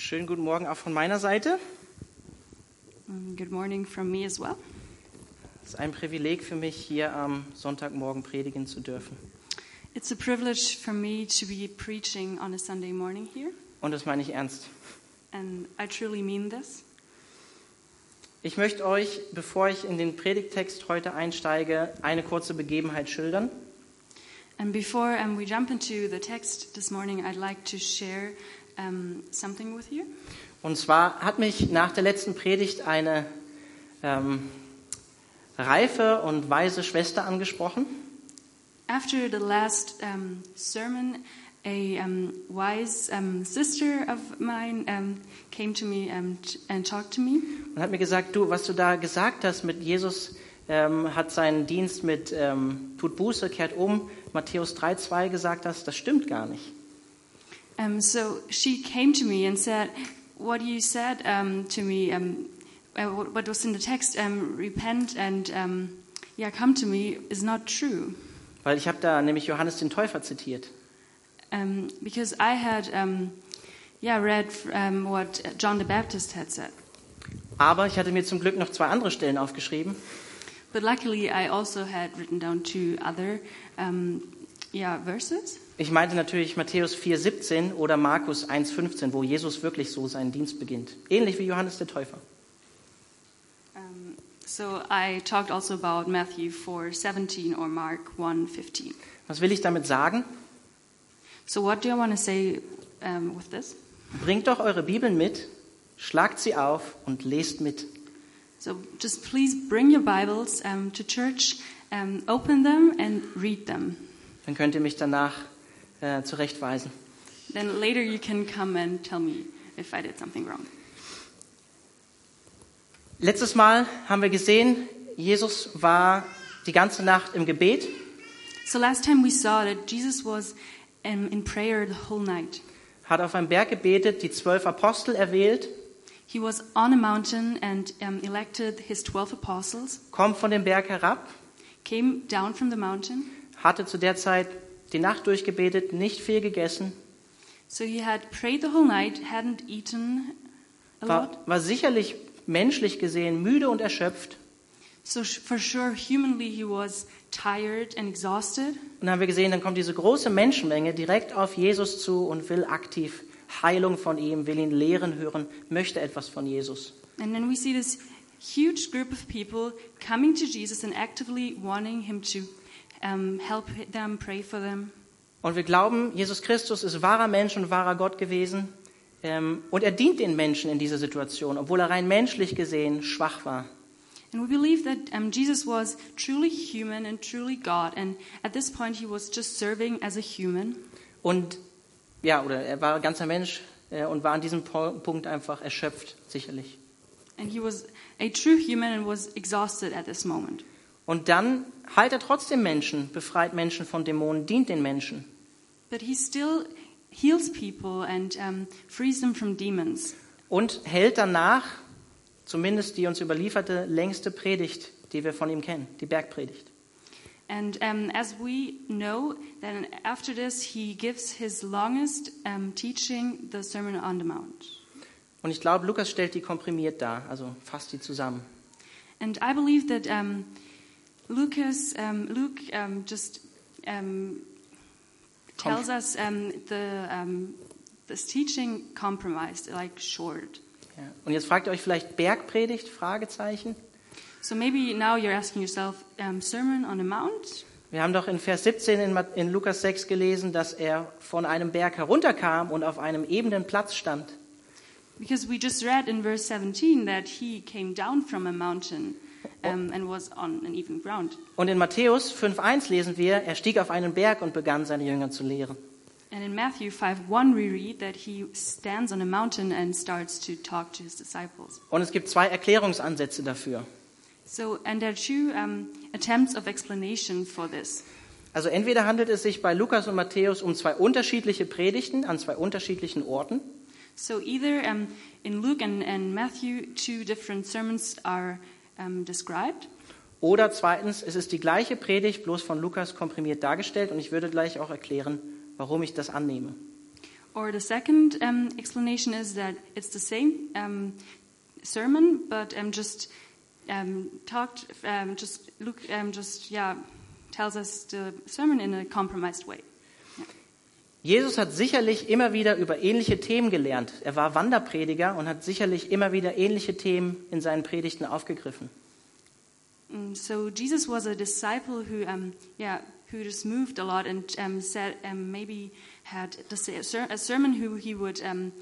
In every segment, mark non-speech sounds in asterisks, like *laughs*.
Schönen guten Morgen auch von meiner Seite. Mm, Good morning from me as well. Es ist ein Privileg für mich, hier am Sonntagmorgen predigen zu dürfen. It's a privilege for me to be preaching on a Sunday morning here, Und das meine ich ernst. and I truly mean this. Ich möchte euch, bevor ich in den Predigtext heute einsteige, eine kurze Begebenheit schildern. And before um, we jump into the text this morning, I'd like to share um, something with you. Und zwar hat mich nach der letzten Predigt eine ähm, reife und weise Schwester angesprochen. After the last um, sermon, a um, wise sister of mine came to me t- and talked to me. und hat mir gesagt, du, was du da gesagt hast mit Jesus ähm, hat seinen Dienst mit ähm, tut Buße, kehrt um, Matthäus 3,2 gesagt hast, das stimmt gar nicht. Um, so she came to me and said, What you said um, to me, um, uh, what what was in the text, um, repent and um, yeah, come to me, is not true. Weil ich habe da nämlich Johannes den Täufer zitiert. Um, because I had um, yeah, read um, what John the Baptist had said. Aber ich hatte mir zum Glück noch zwei andere Stellen aufgeschrieben. But luckily, I also had written down two other um, yeah, verses. Ich meinte natürlich Matthäus 4,17 oder Markus 1,15, wo Jesus wirklich so seinen Dienst beginnt. Ähnlich wie Johannes der Täufer. Um, so I talked also about Matthew 4:17 or Mark 1:15. Was will ich damit sagen? So what do I want to say um, with this? Bringt doch eure Bibeln mit, schlagt sie auf und lest mit. So just please bring your Bibles um, to church, open them and read them. Dann könnt ihr mich danach äh, zurechtweisen. Then later you can come and tell me if I did something wrong. Letztes Mal haben wir gesehen, Jesus war die ganze Nacht im Gebet. So last time we saw that Jesus was um, in prayer the whole night. hat auf einem Berg gebetet, die zwölf Apostel erwählt, He was on a mountain and um, elected his 12 apostles, kommt von dem Berg herab, came down from the mountain. hatte zu der Zeit die Nacht durchgebetet, nicht viel gegessen, So he had prayed the whole night, hadn't eaten a lot. war, war sicherlich menschlich gesehen müde und erschöpft. So for sure, humanly, he was tired and exhausted. Und dann haben wir gesehen, dann kommt diese große Menschenmenge direkt auf Jesus zu und will aktiv Heilung von ihm, will ihn lehren hören, möchte etwas von Jesus. And then we see this huge group of people coming to Jesus and actively wanting him to um, help them, pray for them. Und wir glauben, Jesus Christus ist wahrer Mensch und wahrer Gott gewesen. Ähm, und er dient den Menschen in dieser Situation, obwohl er rein menschlich gesehen schwach war. And we believe that um, Jesus was truly human and truly God. And at this point, he was just serving as a human. Und ja, oder er war ein ganzer Mensch äh, und war an diesem Punkt einfach erschöpft, sicherlich. And he was a true human and was exhausted at this moment. Und dann heilt er trotzdem Menschen, befreit Menschen von Dämonen, dient den Menschen. But he still heals people and um, frees them from demons. Und hält danach, zumindest die uns überlieferte, längste Predigt, die wir von ihm kennen, die Bergpredigt. And um, as we know, then after this, he gives his longest um, teaching, the Sermon on the Mount. Und ich glaube, Lukas stellt die komprimiert dar, also fasst die zusammen. And I believe that um, Lucas, um, Luke um, just tells us the, this teaching compromised, like short. Ja. Und jetzt fragt ihr euch vielleicht Bergpredigt? Fragezeichen. So maybe now you're asking yourself, Sermon on the Mount? Wir haben doch in Vers 17 in, in Lukas 6 gelesen, dass er von einem Berg herunterkam und auf einem ebenen Platz stand. Because we just read in verse 17 that he came down from a mountain um, and was on an even ground. Und in Matthäus 5.1 lesen wir, er stieg auf einen Berg und begann seine Jünger zu lehren. And in Matthew 5:1 we read that he stands on a mountain and starts to talk to his disciples. Und es gibt zwei Erklärungsansätze dafür. So, and there are two um, attempts of explanation for this. Also entweder handelt es sich bei Lukas und Matthäus um zwei unterschiedliche Predigten an zwei unterschiedlichen Orten, So, either um, in Luke and, and Matthew, two different sermons are um, described, oder zweitens, es ist die gleiche Predigt, bloß von Lukas komprimiert dargestellt und ich würde gleich auch erklären, warum ich das annehme. Or the second um, explanation is that it's the same um, sermon, but um, just um, talked, um, just Luke um, just yeah tells us the sermon in a compromised way. Jesus hat sicherlich immer wieder über ähnliche Themen gelernt. Er war Wanderprediger und hat sicherlich immer wieder ähnliche Themen in seinen Predigten aufgegriffen. Mm, So Jesus was a disciple who, um, yeah, who just moved a lot and um, said um, maybe had a ser- a sermon who he would um,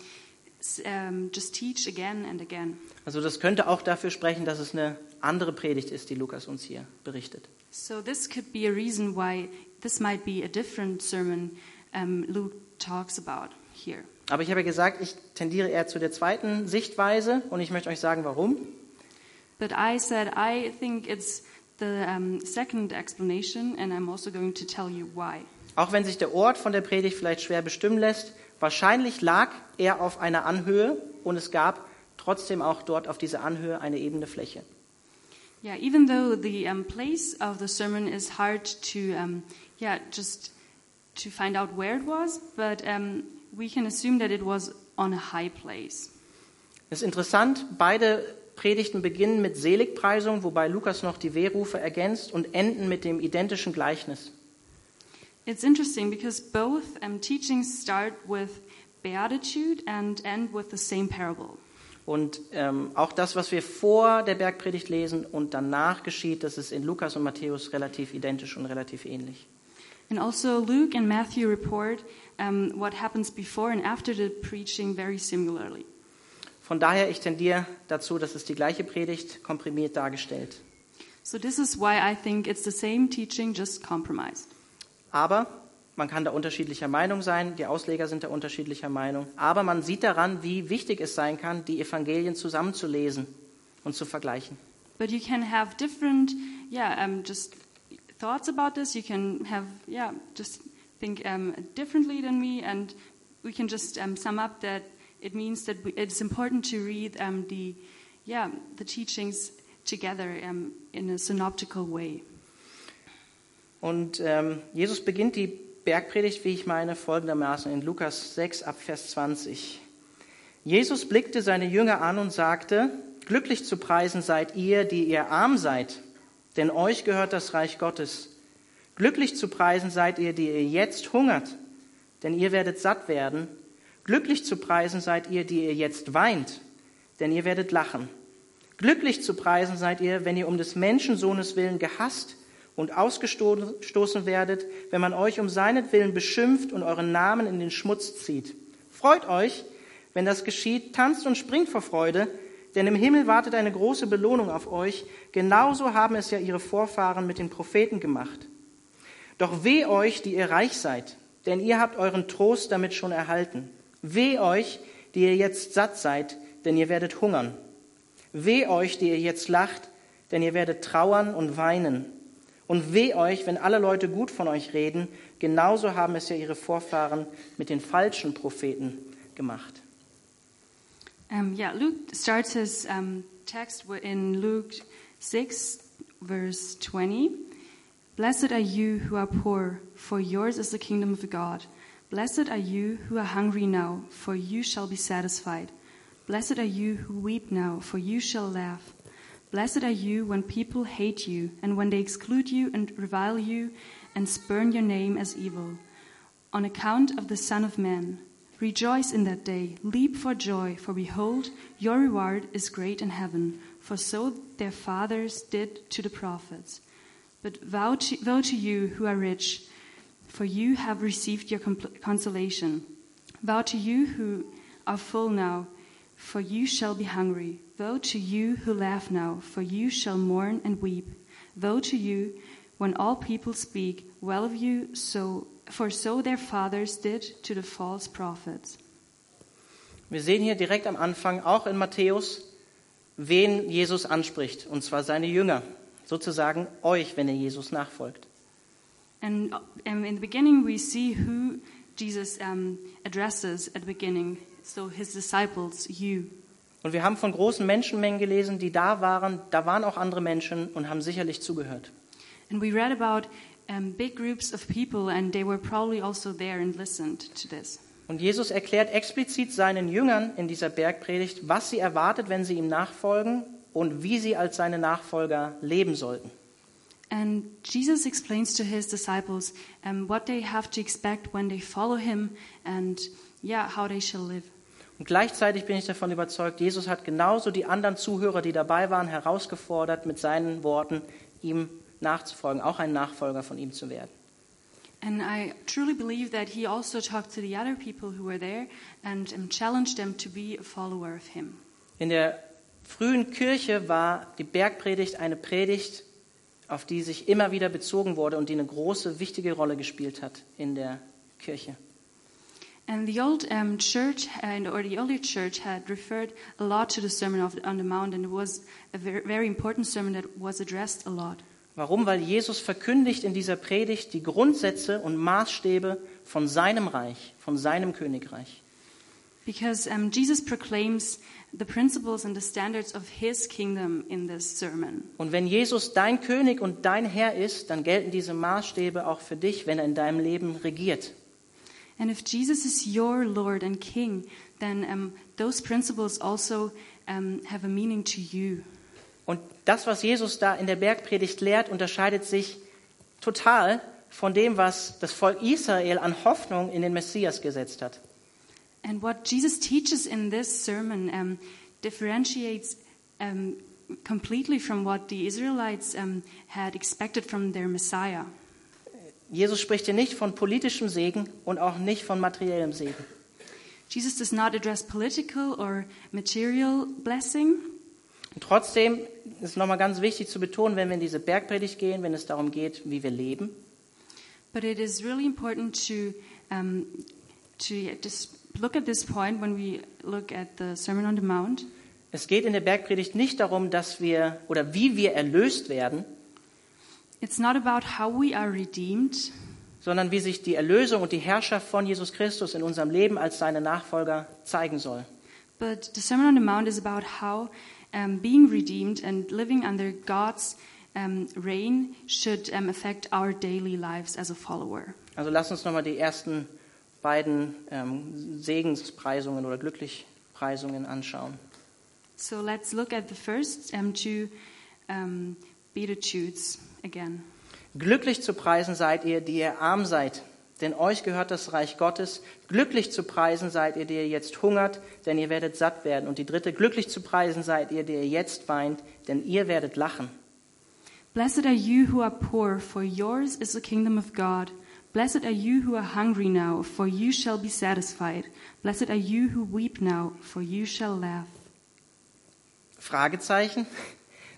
um, just teach again and again. Also das könnte auch dafür sprechen, dass es eine andere Predigt ist, die Lukas uns hier berichtet. So this could be a reason why this might be a different sermon um, Luke talks about here. Aber ich habe ja gesagt, ich tendiere eher zu der zweiten Sichtweise und ich möchte euch sagen, warum. But I said I think it's the um, second explanation, and I'm also going to tell you why. Auch wenn sich der Ort von der Predigt vielleicht schwer bestimmen lässt, wahrscheinlich lag er auf einer Anhöhe und es gab trotzdem auch dort auf dieser Anhöhe eine ebene Fläche. Yeah, even though the um, place of the sermon is hard to, um, yeah, just to find out where it was, but um, we can assume that it was on a high place. Es ist interessant, beide Predigten beginnen mit Seligpreisung, wobei Lukas noch die Wehrufe ergänzt und enden mit dem identischen Gleichnis. It's interesting because both um, teachings start with beatitude and end with the same parable. Und ähm, auch das, was wir vor der Bergpredigt lesen und danach geschieht, das ist in Lukas und Matthäus relativ identisch und relativ ähnlich. And also, Luke and Matthew report um, what happens before and after the preaching very similarly. Von daher, ich tendiere dazu, dass es die gleiche Predigt komprimiert dargestellt. So, this is why I think it's the same teaching, just compromised. Aber man kann da unterschiedlicher Meinung sein, die Ausleger sind da unterschiedlicher Meinung. Aber man sieht daran, wie wichtig es sein kann, die Evangelien zusammenzulesen und zu vergleichen. But you can have different, yeah, um, just thoughts about this. You can have, yeah, just think um, differently than me, and we can just um, sum up that it means that we, it's important to read um, the, yeah, the teachings together in a synoptical way. Und ähm, Jesus beginnt die Bergpredigt, wie ich meine, folgendermaßen in Lukas 6 ab Vers 20. Jesus blickte seine Jünger an und sagte, glücklich zu preisen seid ihr, die ihr arm seid, denn euch gehört das Reich Gottes. Glücklich zu preisen seid ihr, die ihr jetzt hungert, denn ihr werdet satt werden. Glücklich zu preisen seid ihr, die ihr jetzt weint, denn ihr werdet lachen. Glücklich zu preisen seid ihr, wenn ihr um des Menschensohnes willen gehasst und ausgestoßen werdet, wenn man euch um seinetwillen beschimpft und euren Namen in den Schmutz zieht. Freut euch, wenn das geschieht, tanzt und springt vor Freude, denn im Himmel wartet eine große Belohnung auf euch. Genauso haben es ja ihre Vorfahren mit den Propheten gemacht. Doch weh euch, die ihr reich seid, denn ihr habt euren Trost damit schon erhalten. Weh euch, die ihr jetzt satt seid, denn ihr werdet hungern. Weh euch, die ihr jetzt lacht, denn ihr werdet trauern und weinen. Und weh euch, wenn alle Leute gut von euch reden, genauso haben es ja ihre Vorfahren mit den falschen Propheten gemacht. Um, yeah, Luke starts his um, text in Luke 6, verse 20. Blessed are you who are poor, for yours is the kingdom of God. Blessed are you who are hungry now, for you shall be satisfied. Blessed are you who weep now, for you shall laugh. Blessed are you when people hate you, and when they exclude you and revile you, and spurn your name as evil, on account of the Son of Man. Rejoice in that day, leap for joy, for behold, your reward is great in heaven, for so their fathers did to the prophets. But vow to, woe to you who are rich, for you have received your consolation. Vow to you who are full now, for you shall be hungry. Woe to you who laugh now, for you shall mourn and weep. Woe to you when all people speak well of you, so for so their fathers did to the false prophets. Wir sehen hier direkt am Anfang, auch in Matthäus, wen Jesus anspricht, und zwar seine Jünger, sozusagen euch, wenn ihr Jesus nachfolgt. And um, in the beginning, we see who Jesus um, addresses at the beginning. So his disciples, you. Und wir haben von großen Menschenmengen gelesen, die da waren. Da waren auch andere Menschen und haben sicherlich zugehört. And we read about um, big groups of people, and they were probably also there and listened to this. Und Jesus erklärt explizit seinen Jüngern in dieser Bergpredigt, was sie erwartet, wenn sie ihm nachfolgen und wie sie als seine Nachfolger leben sollten. And Jesus explains to his disciples um, what they have to expect when they follow him and, yeah, how they shall live. Und gleichzeitig bin ich davon überzeugt, Jesus hat genauso die anderen Zuhörer, die dabei waren, herausgefordert, mit seinen Worten ihm nachzufolgen, auch ein Nachfolger von ihm zu werden. And I truly believe that he also talked to the other people who were there and challenged them to be a follower of him. In der frühen Kirche war die Bergpredigt eine Predigt, auf die sich immer wieder bezogen wurde und die eine große, wichtige Rolle gespielt hat in der Kirche. And the old um, church, and or the early church, had referred a lot to the Sermon of, on the Mount, and it was a very, very important sermon that was addressed a lot. Warum? Weil Jesus verkündigt in dieser Predigt die Grundsätze und Maßstäbe von seinem Reich, von seinem Königreich. Because um, Jesus proclaims the principles and the standards of his kingdom in this sermon. Und wenn Jesus dein König und dein Herr ist, dann gelten diese Maßstäbe auch für dich, wenn er in deinem Leben regiert. And if Jesus is your Lord and King, then um, those principles also um, have a meaning to you. Das, was Jesus da in der Bergpredigt lehrt, unterscheidet sich total von dem, was das Volk Israel an Hoffnung in den Messias gesetzt hat. And what Jesus teaches in this sermon um, differentiates um, completely from what the Israelites um, had expected from their Messiah. Jesus spricht hier nicht von politischem Segen und auch nicht von materiellem Segen. Jesus does not address political or material blessing. Und trotzdem ist es nochmal ganz wichtig zu betonen, wenn wir in diese Bergpredigt gehen, wenn es darum geht, wie wir leben, But it is really important to um, to just look at this point when we look at the Sermon on the Mount. es geht in der Bergpredigt nicht darum, dass wir oder wie wir erlöst werden, It's not about how we are redeemed, sondern wie sich die Erlösung und die Herrschaft von Jesus Christus in unserem Leben als seine Nachfolger zeigen soll. but the Sermon on the Mount is about how um, being redeemed and living under God's um, reign should um, affect our daily lives as a follower. Also lass uns nochmal die ersten beiden ähm, Segenspreisungen oder Glücklichpreisungen anschauen. So let's look at the first um, two um, Beatitudes again. Glücklich zu preisen seid ihr, die ihr arm seid, denn euch gehört das Reich Gottes. Glücklich zu preisen seid ihr, die ihr jetzt hungert, denn ihr werdet satt werden. Und die dritte, glücklich zu preisen seid ihr, die ihr jetzt weint, denn ihr werdet lachen. Blessed are you who are poor, for yours is the kingdom of God. Blessed are you who are hungry now, for you shall be satisfied. Blessed are you who weep now, for you shall laugh. Fragezeichen?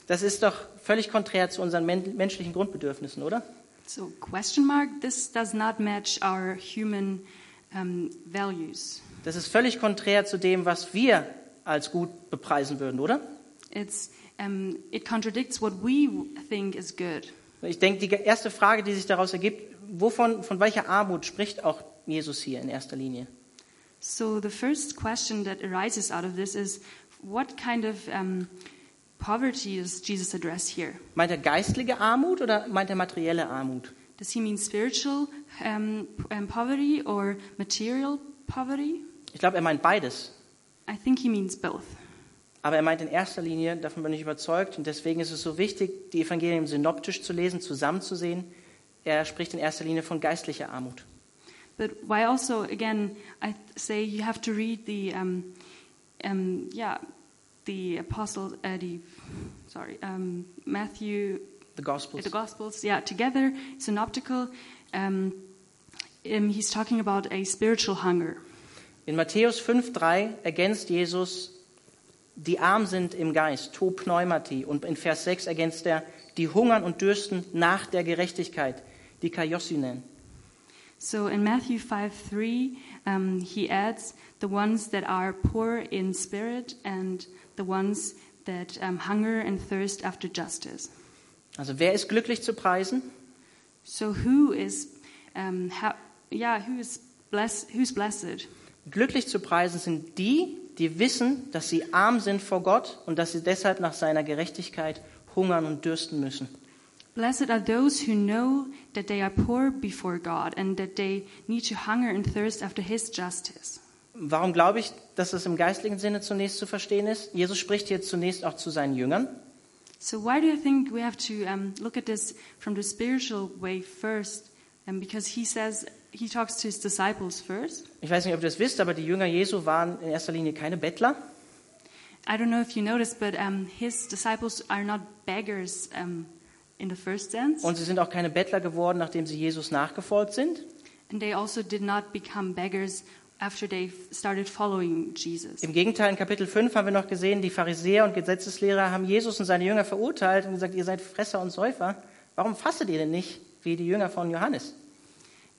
Das ist doch völlig konträr zu unseren men menschlichen Grundbedürfnissen, oder? So, question mark, this does not match our human um, values. Das ist völlig konträr zu dem, was wir als gut bepreisen würden, oder? It's, um, it contradicts what we think is good. Ich denke, die erste Frage, die sich daraus ergibt, wovon, von welcher Armut spricht auch Jesus hier in erster Linie? So, the first question that arises out of this is what kind of um, poverty does Jesus address here? Meint er geistliche Armut oder meint er materielle Armut? Does he mean spiritual um, um, poverty or material poverty? Ich glaube, er meint beides. I think he means both. Aber er meint in erster Linie, davon bin ich überzeugt, und deswegen ist es so wichtig, die Evangelien synoptisch zu lesen, zusammenzusehen. Er spricht in erster Linie von geistlicher Armut. But why also, again, I say you have to read the, um, um, yeah, the apostle, uh, the, sorry, um, Matthew, The Gospels. the Gospels, yeah, together, synoptical. Um, um, he's talking about a spiritual hunger. In Matthäus 5,3 ergänzt Jesus, die arm sind im Geist, to pneumati. Und in Vers 6 ergänzt er, die hungern und dürsten nach der Gerechtigkeit, die kaiosynen. So in Matthew 5 3, um, he adds the ones that are poor in spirit and the ones that um, hunger and thirst after justice. Also wer ist glücklich zu preisen? So who is, um, ha- yeah, who is blessed? Who's blessed? Glücklich zu preisen sind die, die wissen, dass sie arm sind vor Gott und dass sie deshalb nach seiner Gerechtigkeit hungern und dürsten müssen. Blessed are those who know that they are poor before God and that they need to hunger and thirst after his justice. Warum glaube ich, dass es im geistlichen Sinne zunächst zu verstehen ist? Jesus spricht hier zunächst auch zu seinen Jüngern. So why do you think we have to um, look at this from the spiritual way first? Um, because he says he talks to his disciples first. Ich weiß nicht, ob ihr das wisst, aber die Jünger Jesu waren in erster Linie keine Bettler. I don't know if you noticed, but um, his disciples are not beggars um, in the first sense, Und sie sind auch keine Bettler geworden, nachdem sie Jesus nachgefolgt sind. and they also did not become beggars after they started following Jesus. Im Gegenteil, in Kapitel 5 haben wir noch gesehen, die Pharisäer und Gesetzeslehrer haben Jesus und seine Jünger verurteilt und gesagt, ihr seid Fresser und Säufer. Warum fastet ihr denn nicht wie die Jünger von Johannes?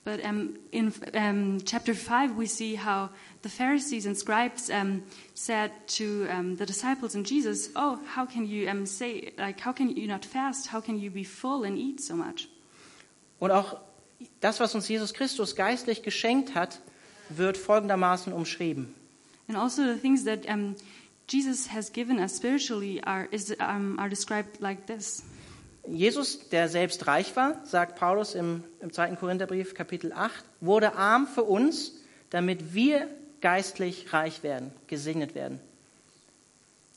But um, in um, chapter 5, we see how the Pharisees and scribes um, said to um, the disciples and Jesus, Oh, how can you um, say, like, how can you not fast? How can you be full and eat so much? Und auch das, was uns Jesus Christus geistlich geschenkt hat, wird folgendermaßen umschrieben. And also the things that Jesus has given us spiritually are, is, um, are described like this. Jesus, der selbst reich war, sagt Paulus im, im 2. Korintherbrief Kapitel 8, wurde arm für uns, damit wir geistlich reich werden, gesegnet werden.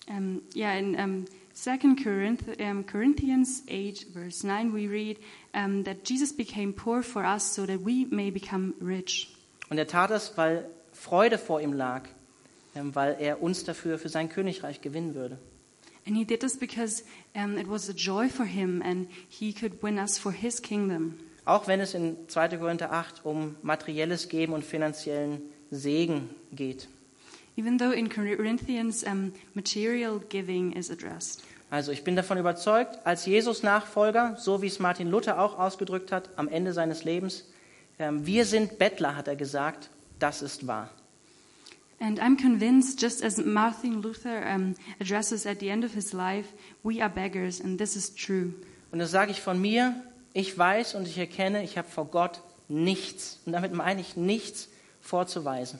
Um, yeah, in um, 2 Corinth, um, Corinthians 8, verse 9, we read um, that Jesus became poor for us so that we may become rich. Und er tat es, weil Freude vor ihm lag, ähm, weil er uns dafür für sein Königreich gewinnen würde. And he did this because um, it was a joy for him and he could win us for his kingdom. Auch wenn es in 2. Korinther 8 um materielles Geben und finanziellen Segen geht. Even though in Corinthians um, material giving is addressed. Also ich bin davon überzeugt, als Jesus-Nachfolger, so wie es Martin Luther auch ausgedrückt hat am Ende seines Lebens, ähm, wir sind Bettler, hat er gesagt, das ist wahr. And I'm convinced, just as Martin Luther um, addresses at the end of his life, we are beggars, and this is true. Und das sage ich von mir, ich weiß und ich erkenne, ich habe vor Gott nichts, und damit meine ich nichts vorzuweisen.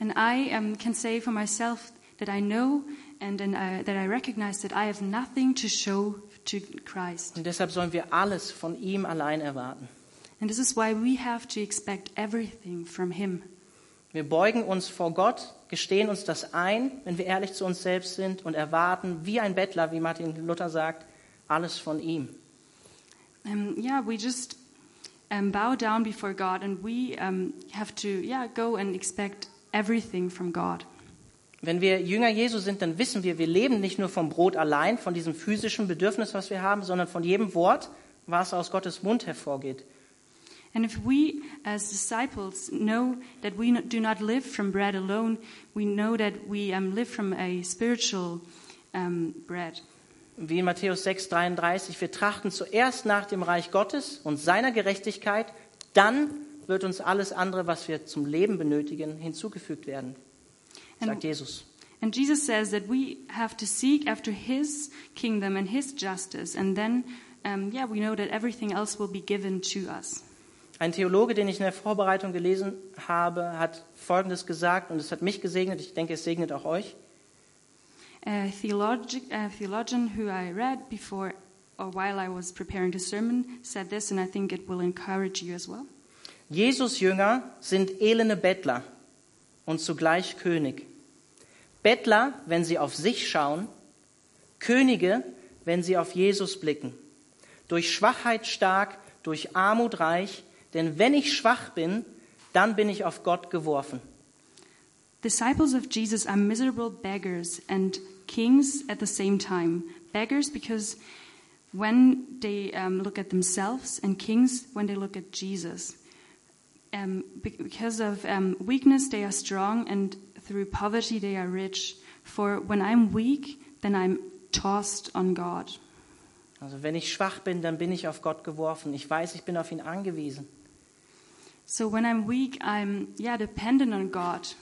And I um, can say for myself that I know and, and uh, that I recognize that I have nothing to show to Christ. Und deshalb sollen wir alles von ihm allein erwarten. And this is why we have to expect everything from Him. Wir beugen uns vor Gott, gestehen uns das ein, wenn wir ehrlich zu uns selbst sind und erwarten, wie ein Bettler, wie Martin Luther sagt, alles von ihm. Um, yeah, we just um, bow down before God and we um, have to, yeah, go and expect everything from God. Wenn wir Jünger Jesu sind, dann wissen wir, wir leben nicht nur vom Brot allein, von diesem physischen Bedürfnis, was wir haben, sondern von jedem Wort, was aus Gottes Mund hervorgeht. And if we, as disciples, know that we do not live from bread alone, we know that we um, live from a spiritual um, bread. Wie in Matthäus 6,33, wir trachten zuerst nach dem Reich Gottes und seiner Gerechtigkeit, dann wird uns alles andere, was wir zum Leben benötigen, hinzugefügt werden, sagt And, Jesus. and Jesus says that we have to seek after His kingdom and His justice, and then, um, yeah, we know that everything else will be given to us. Ein Theologe, den ich in der Vorbereitung gelesen habe, hat Folgendes gesagt und es hat mich gesegnet, ich denke, es segnet auch euch. A, theologi- a theologian who I read before or while I was preparing the sermon said this, and I think it will encourage you as well. Jesus Jünger sind elende Bettler und zugleich König. Bettler, wenn sie auf sich schauen, Könige, wenn sie auf Jesus blicken. Durch Schwachheit stark, durch Armut reich, denn wenn ich schwach bin, dann bin ich auf Gott geworfen. Disciples of Jesus are miserable beggars and kings at the same time. Beggars because when they um, look at themselves, and kings when they look at Jesus. Um, be- because of um, weakness, they are strong, and through poverty, they are rich. For when I'm weak, then I'm tossed on God. Also wenn ich schwach bin, dann bin ich auf Gott geworfen. Ich weiß, ich bin auf ihn angewiesen. So when I'm weak, I'm yeah dependent on God.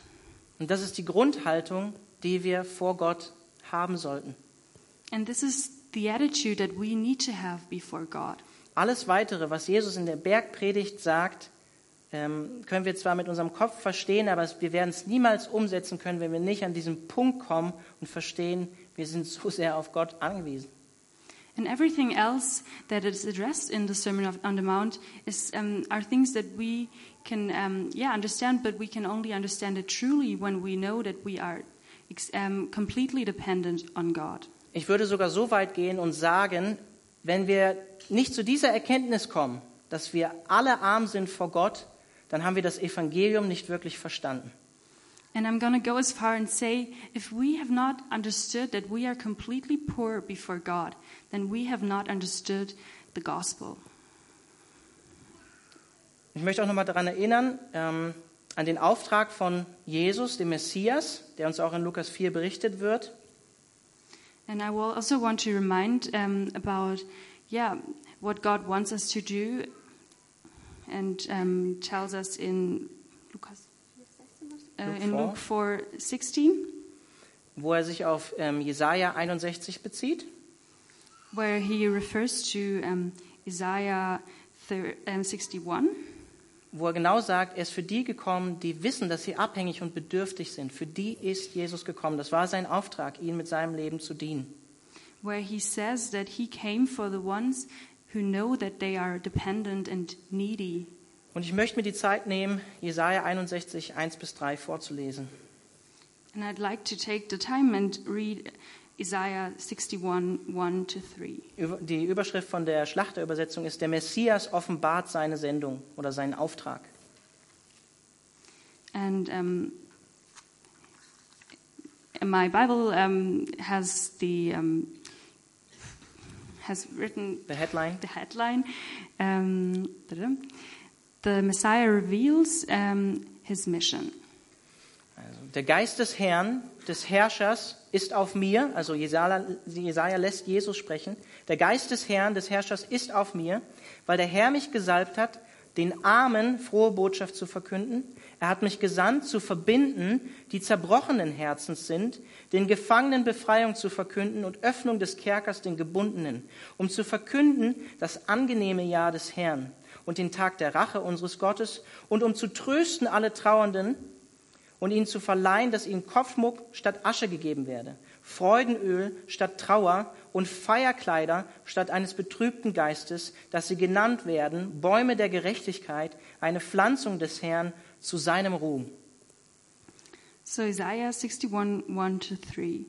Und das ist die Grundhaltung, die wir vor Gott haben sollten. And this is the attitude that we need to have before God. Alles Weitere, was Jesus in der Bergpredigt sagt, ähm, können wir zwar mit unserem Kopf verstehen, aber wir werden es niemals umsetzen können, wenn wir nicht an diesen Punkt kommen und verstehen, wir sind so sehr auf Gott angewiesen. And everything else that is addressed in the Sermon on the Mount is um, are things that we can, um, yeah, understand, but we can only understand it truly when we know that we are um, completely dependent on God. Ich würde sogar so weit gehen und sagen, wenn wir nicht zu dieser Erkenntnis kommen, dass wir alle arm sind vor Gott, dann haben wir das Evangelium nicht wirklich verstanden. And I'm going to go as far and say if we have not understood that we are completely poor before God, then we have not understood the gospel. Ich möchte auch nochmal daran erinnern, ähm, an den Auftrag von Jesus, dem Messias, der uns auch in Lukas 4 berichtet wird. And I will also want to remind um, about, yeah, what God wants us to do and um, tells us in Lucas, uh, in 4. Luke 4 16, wo er sich auf ähm, Jesaja 61 bezieht. where he refers to um, Isaiah thir- um, 61, wo er genau sagt, er ist für die gekommen, die wissen, dass sie abhängig und bedürftig sind. Für die ist Jesus gekommen. Das war sein Auftrag, ihnen mit seinem Leben zu dienen. where he says that he came for the ones who know that they are dependent and needy. Und ich möchte mir die Zeit nehmen, Jesaja 61, 1 bis 3 vorzulesen. And I'd like to take the time and read Isaiah 61, 1 to 3. Über- Die Überschrift von der Schlachterübersetzung ist, der Messias offenbart seine Sendung oder seinen Auftrag. And um, my Bible um, has the um, has written Der Headline. the headline: "The Messiah reveals his mission." Also, der Geist des Herrn, des Herrschers, ist auf mir. Also Jesaja, lässt Jesus sprechen. Der Geist des Herrn, des Herrschers, ist auf mir, weil der Herr mich gesalbt hat, den Armen frohe Botschaft zu verkünden. Er hat mich gesandt, zu verbinden, die zerbrochenen Herzens sind, den Gefangenen Befreiung zu verkünden und Öffnung des Kerkers den Gebundenen, um zu verkünden das angenehme Jahr des Herrn und den Tag der Rache unseres Gottes und um zu trösten alle Trauernden, und ihnen zu verleihen, dass ihnen Kopfmuck statt Asche gegeben werde, Freudenöl statt Trauer und Feierkleider statt eines betrübten Geistes, dass sie genannt werden Bäume der Gerechtigkeit, eine Pflanzung des Herrn zu seinem Ruhm. So Isaiah 61, 1 to 3.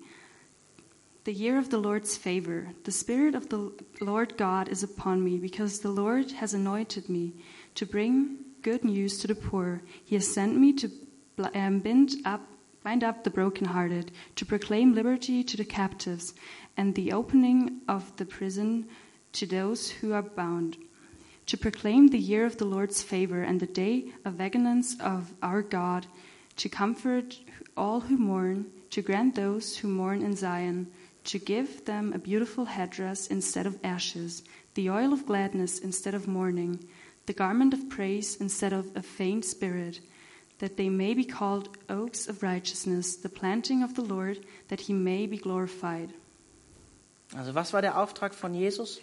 The year of the Lord's favor. The Spirit of the Lord God is upon me, because the Lord has anointed me to bring good news to the poor. He has sent me to Um, bind up, bind up the brokenhearted, to proclaim liberty to the captives, and the opening of the prison to those who are bound to proclaim the year of the Lord's favor and the day of vengeance of our God, to comfort all who mourn, to grant those who mourn in Zion, to give them a beautiful headdress instead of ashes, the oil of gladness instead of mourning, the garment of praise instead of a faint spirit, that they may be called oaks of righteousness, the planting of the Lord, that he may be glorified. Also was war der Auftrag von Jesus?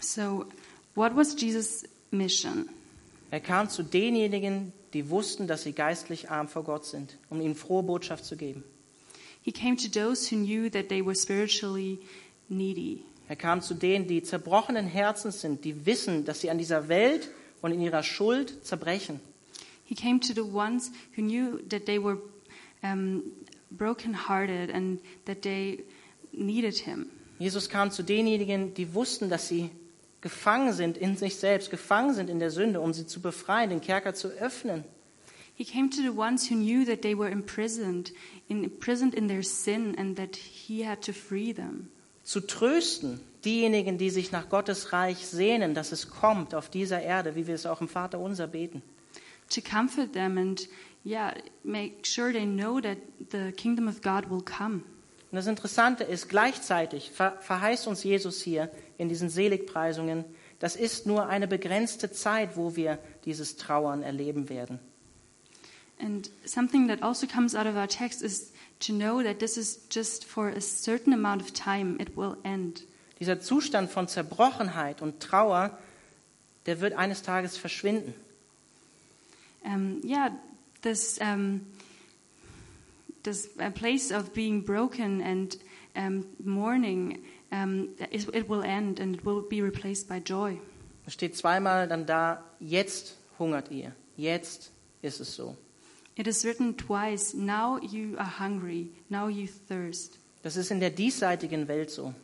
So, what was Jesus' mission? Er kam zu denjenigen, die wussten, dass sie geistlich arm vor Gott sind, um ihnen frohe Botschaft zu geben. He came to those who knew that they were spiritually needy. Er kam zu denen, die zerbrochenen Herzens sind, die wissen, dass sie an dieser Welt und in ihrer Schuld zerbrechen. He came to the ones who knew that they were um, brokenhearted and that they needed him. Jesus kam zu denjenigen, die wussten, dass sie gefangen sind in sich selbst, gefangen sind in der Sünde, um sie zu befreien, den Kerker zu öffnen. He came to the ones who knew that they were imprisoned, in, imprisoned in their sin, and that he had to free them. Zu trösten, diejenigen, die sich nach Gottes Reich sehnen, dass es kommt auf dieser Erde, wie wir es auch im Vater unser beten. To comfort them and, yeah, make sure they know that the kingdom of God will come. Und das Interessante ist, gleichzeitig ver verheißt uns Jesus hier in diesen Seligpreisungen, das ist nur eine begrenzte Zeit, wo wir dieses Trauern erleben werden. And something that also comes out of our text is to know that this is just for a certain amount of time, it will end. Dieser Zustand von Zerbrochenheit und Trauer, der wird eines Tages verschwinden. Um, yeah, this um, this uh, place of being broken and um, mourning um, it, it will end and it will be replaced by joy. Es steht zweimal dann da, jetzt hungert ihr. Jetzt ist es so. It is written twice, now you are hungry, now you thirst. Das ist in der diesseitigen Welt so.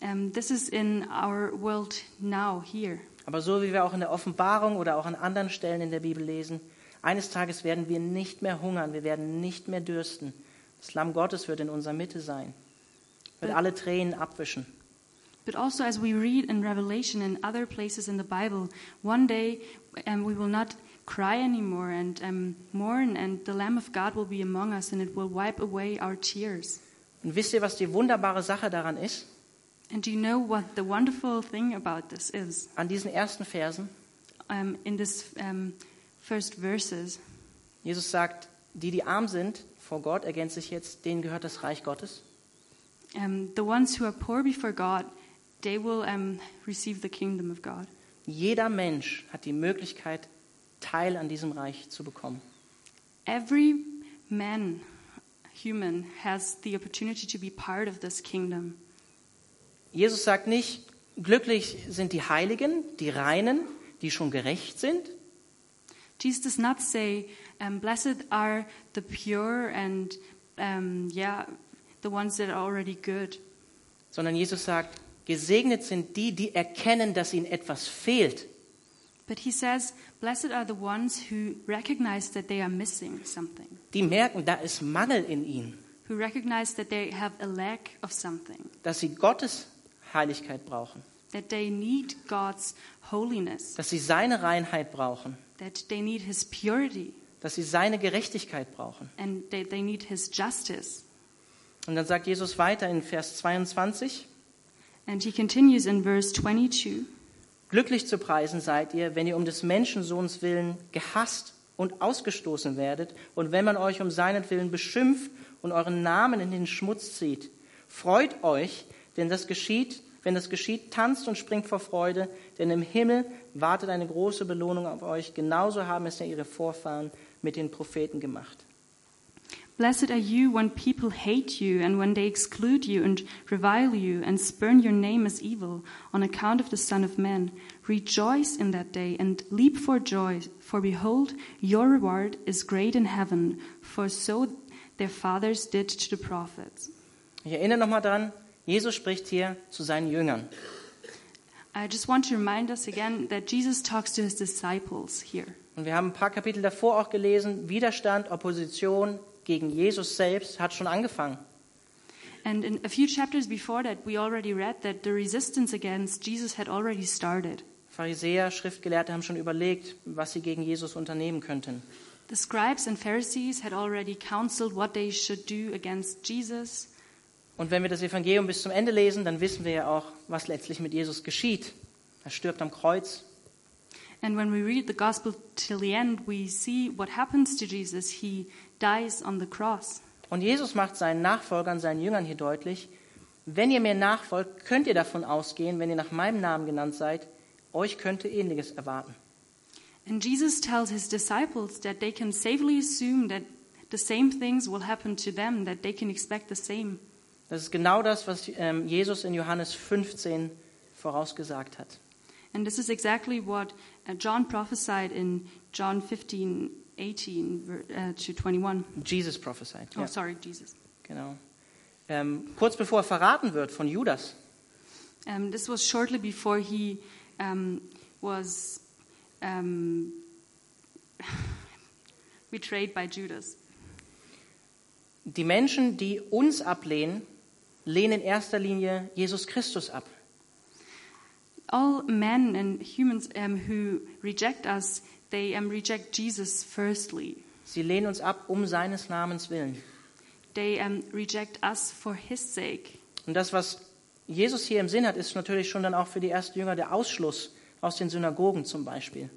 Um, this is in our world now, here. Aber so wie wir auch in der Offenbarung oder auch an anderen Stellen in der Bibel lesen, eines Tages werden wir nicht mehr hungern, wir werden nicht mehr dürsten. Das Lamm Gottes wird in unserer Mitte sein, wird alle Tränen abwischen. But also, as we read in Revelation and other places in the Bible, one day um, we will not cry anymore and um, mourn, and the Lamb of God will be among us and it will wipe away our tears. Und wisst ihr, was die wunderbare Sache daran ist? And do you know what the wonderful thing about this is? An diesen ersten Versen, Um, in this um, first verses, Jesus sagt, die, die arm sind vor Gott, ergänzt sich jetzt, denen gehört das Reich Gottes. um, the ones who are poor before God, they will um, receive the kingdom of God. Jeder Mensch hat die Möglichkeit, Teil an diesem Reich zu bekommen. Every man, human, has the opportunity to be part of this kingdom. Jesus sagt nicht, glücklich sind die Heiligen, die Reinen, die schon gerecht sind, Jesus does not say, um, "Blessed are the pure and um, yeah, the ones that are already good." sondern Jesus sagt, gesegnet sind die, die erkennen, dass ihnen etwas fehlt. But he says, "Blessed are the ones who recognize that they are missing something, Die merken, da ist Mangel in ihnen, who recognize that they have a lack of something, dass sie Gottes Heiligkeit brauchen, that they need God's holiness, dass sie seine Reinheit brauchen, that they need His purity, dass sie seine Gerechtigkeit brauchen. and that they need His justice." Und dann sagt Jesus weiter in Vers 22, And he continues in verse 22. Glücklich zu preisen seid ihr, wenn ihr um des Menschensohns willen gehasst und ausgestoßen werdet und wenn man euch um seinetwillen beschimpft und euren Namen in den Schmutz zieht. Freut euch, denn das geschieht, wenn das geschieht, tanzt und springt vor Freude, denn im Himmel wartet eine große Belohnung auf euch. Genauso haben es ja ihre Vorfahren mit den Propheten gemacht. Blessed are you when people hate you and when they exclude you and revile you and spurn your name as evil on account of the Son of Man. Rejoice in that day and leap for joy, for behold, your reward is great in heaven, for so their fathers did to the prophets. Ich erinnere nochmal dran, Jesus spricht hier zu seinen Jüngern. I just want to remind us again that Jesus talks to his disciples here. Und wir haben ein paar Kapitel davor auch gelesen, Widerstand, Opposition gegen Jesus selbst hat schon angefangen. And in a few chapters before that, we already read that the resistance against Jesus had already started. Pharisäer, Schriftgelehrte haben schon überlegt, was sie gegen Jesus unternehmen könnten. The scribes and Pharisees had already counseled what they should do against Jesus. Und wenn wir das Evangelium bis zum Ende lesen, dann wissen wir ja auch, was letztlich mit Jesus geschieht. Er stirbt am Kreuz. And when we read the gospel till the end, we see what happens to Jesus. He dies on the cross. Und Jesus macht seinen Nachfolgern, seinen Jüngern hier deutlich, wenn ihr mir nachfolgt, könnt ihr davon ausgehen, wenn ihr nach meinem Namen genannt seid, euch könnte ähnliches erwarten. And Jesus tells his disciples that they can safely assume that the same things will happen to them, that they can expect the same. Das ist genau das, was ähm, Jesus in Johannes 15 vorausgesagt hat. And this is exactly what uh, John prophesied in John 15, 18 ver- uh, to 21. Jesus prophesied. Oh, Ja, sorry, Jesus. genau. Ähm, kurz bevor er verraten wird von Judas, Um, this was shortly before he um, was um, *laughs* betrayed by Judas. Die Menschen, die uns ablehnen, lehnen in erster Linie Jesus Christus ab. All men and humans um, who reject us, they um, reject Jesus firstly. Sie lehnen uns ab um seines Namens willen. They um, reject us for his sake. Und das, was Jesus hier im Sinn hat, ist natürlich schon dann auch für die ersten Jünger der Ausschluss aus den Synagogen zum Beispiel,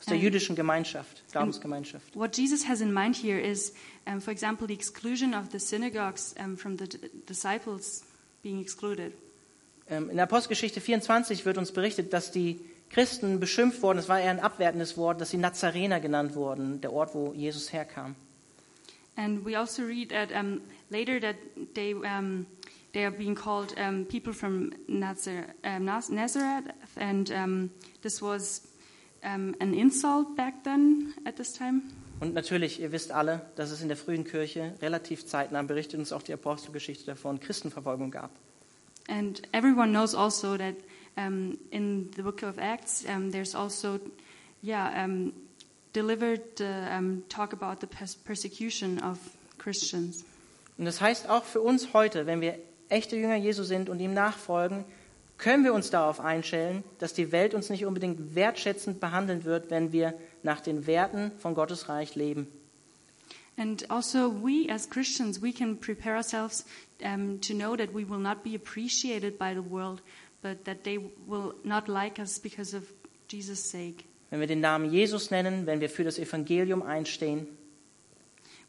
aus der Ähm, jüdischen Gemeinschaft, Glaubensgemeinschaft. What Jesus has in mind here is, um, for example, the exclusion of the synagogues um, from the disciples being excluded. Ähm, In der Apostelgeschichte 24 wird uns berichtet, dass die Christen beschimpft wurden, es war eher ein abwertendes Wort, dass sie Nazarener genannt wurden, der Ort, wo Jesus herkam. And we also read that um, later that they um, they are being called um, people from Nazar- um, Naz- Nazareth, and this was um, an insult back then at this time. Und natürlich, ihr wisst alle, dass es in der frühen Kirche relativ zeitnah berichtet uns auch die Apostelgeschichte davon Christenverfolgung gab. And everyone knows also that um, in the book of Acts, um, there's also, yeah, um, delivered um, talk about the pers- persecution of Christians. Und das heißt auch für uns heute, wenn wir echte Jünger Jesu sind und ihm nachfolgen, können wir uns darauf einstellen, dass die Welt uns nicht unbedingt wertschätzend behandeln wird, wenn wir nach den Werten von Gottes Reich leben. And also, we as Christians, we can prepare ourselves um, to know that we will not be appreciated by the world, but that they will not like us because of Jesus' sake. Wenn wir den Namen Jesus nennen, wenn wir für das Evangelium einstehen,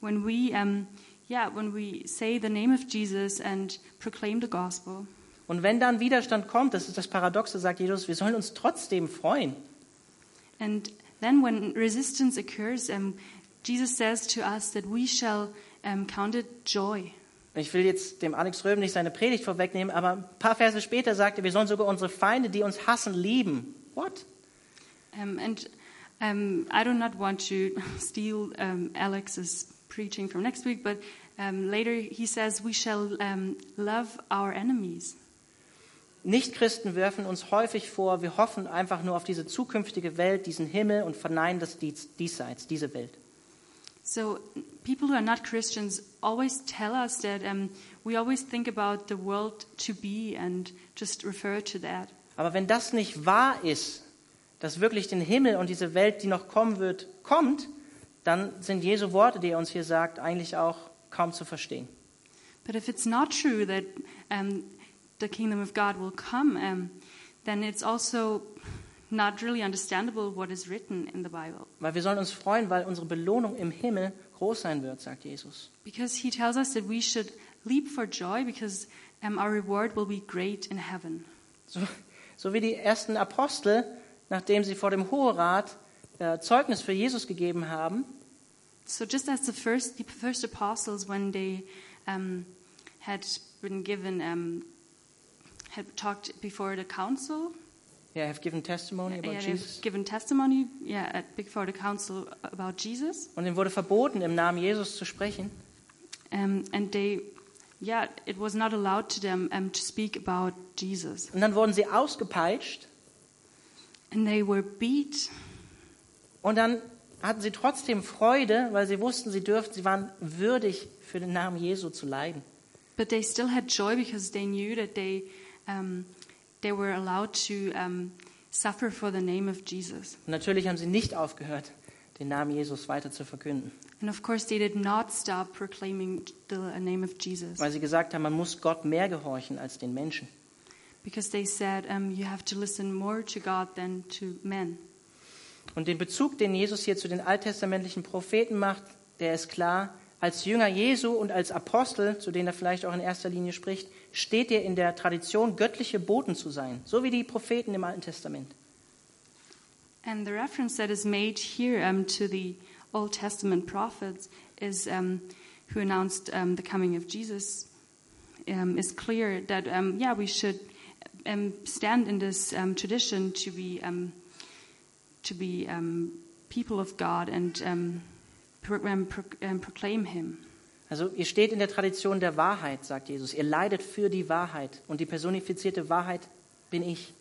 When we, um, yeah, when we say the name of Jesus and proclaim the gospel, und wenn dann Widerstand kommt, das ist das Paradoxe, sagt Jesus, wir sollen uns trotzdem freuen. and then when resistance occurs, um, Jesus says to us that we shall um, count it joy. Ich will jetzt dem Alex Röhm nicht seine Predigt vorwegnehmen, aber ein paar Verse später sagt er, wir sollen sogar unsere Feinde, die uns hassen, lieben. What? Um, and um, I do not want to *laughs* steal um, Alex's preaching from next week, but um, later he says we shall um, love our enemies. Nichtchristen werfen uns häufig vor, wir hoffen einfach nur auf diese zukünftige Welt, diesen Himmel und verneinen das Dies- Diesseits, diese Welt. So people who are not Christians always tell us that um, we always think about the world to be and just refer to that. Aber wenn das nicht wahr ist, dass wirklich den Himmel und diese Welt, die noch kommen wird, kommt, dann sind Jesu Worte, die er uns hier sagt, eigentlich auch kaum zu verstehen. But if it's not true that um, the kingdom of God will come, um, then it's also not really understandable what is written in the Bible. Weil wir sollen uns freuen, weil unsere Belohnung im Himmel groß sein wird, sagt Jesus. Because he tells us that we should leap for joy because um, our reward will be great in heaven. So, so wie die ersten Apostel, nachdem sie vor dem Hoherat äh, Zeugnis für Jesus gegeben haben, So just as the first, the first apostles, when they um, had been given, um, had talked before the council, yeah, have given testimony about yeah, Jesus. given testimony, yeah, at, before the council about Jesus, Und ihnen wurde verboten, im Namen Jesus zu sprechen. um, and they, yeah, it was not allowed to them um, to speak about Jesus, Und dann wurden sie ausgepeitscht and they were beat, und dann hatten sie trotzdem Freude, weil sie wussten, sie dürften, sie waren würdig, für den Namen Jesu zu leiden. but they still had joy because they knew that they, um, they were allowed to um, suffer for the name of Jesus. Und natürlich haben sie nicht aufgehört, den Namen Jesus weiter zu verkünden, And of course, they did not stop proclaiming the name of Jesus weil sie gesagt haben, man muss Gott mehr gehorchen als den Menschen. because they said um, you have to listen more to God than to men. Und den Bezug, den Jesus hier zu den alttestamentlichen Propheten macht, der ist klar. Als Jünger Jesu und als Apostel, zu denen er vielleicht auch in erster Linie spricht, steht in der Tradition, göttliche Boten zu sein, so wie die Propheten im Alten Testament. And the reference that is made here um, to the Old Testament prophets is um, who announced um, the coming of Jesus um, is clear that um, yeah we should um, stand in this tradition to be to be people of God and pro pro proclaim Him. Also ihr steht in der Tradition der Wahrheit, sagt Jesus. Ihr leidet für die Wahrheit. Und die personifizierte Wahrheit bin ich.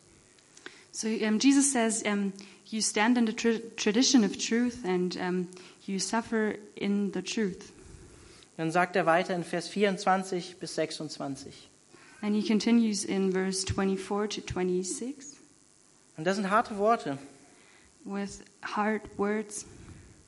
So um, Jesus says, um, you stand in the tr- tradition of truth and um, you suffer in the truth. Dann sagt er weiter in Vers 24 bis 26. And he continues in verse 24 to 26 Und das sind harte Worte. with hard words.